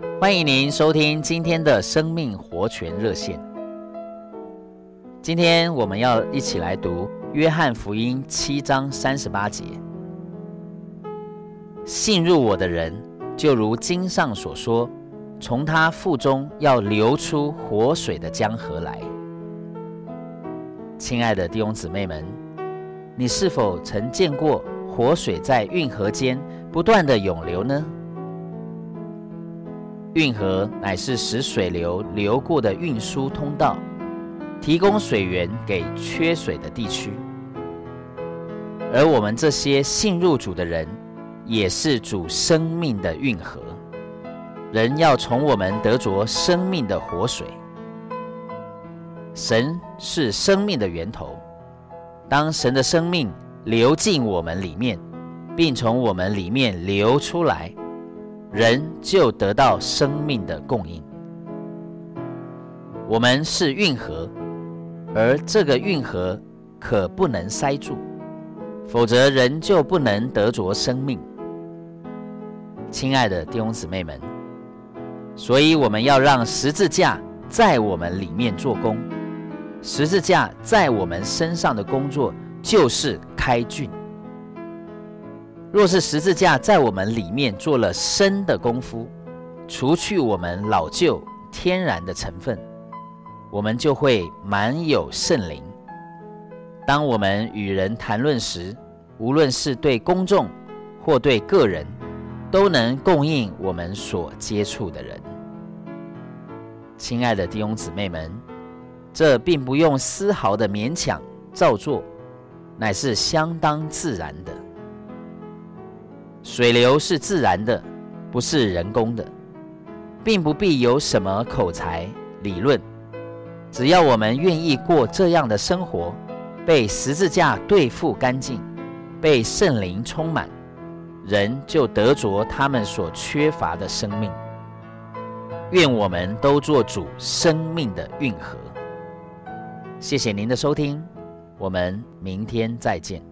欢迎您收听今天的生命活泉热线。今天我们要一起来读《约翰福音》七章三十八节：“信入我的人，就如经上所说，从他腹中要流出活水的江河来。”亲爱的弟兄姊妹们，你是否曾见过活水在运河间不断地涌流呢？运河乃是使水流流过的运输通道，提供水源给缺水的地区。而我们这些信入主的人，也是主生命的运河，人要从我们得着生命的活水。神是生命的源头，当神的生命流进我们里面，并从我们里面流出来。人就得到生命的供应。我们是运河，而这个运河可不能塞住，否则人就不能得着生命。亲爱的弟兄姊妹们，所以我们要让十字架在我们里面做工。十字架在我们身上的工作就是开浚。若是十字架在我们里面做了深的功夫，除去我们老旧天然的成分，我们就会满有圣灵。当我们与人谈论时，无论是对公众或对个人，都能供应我们所接触的人。亲爱的弟兄姊妹们，这并不用丝毫的勉强造作，乃是相当自然的。水流是自然的，不是人工的，并不必有什么口才理论。只要我们愿意过这样的生活，被十字架对付干净，被圣灵充满，人就得着他们所缺乏的生命。愿我们都做主生命的运河。谢谢您的收听，我们明天再见。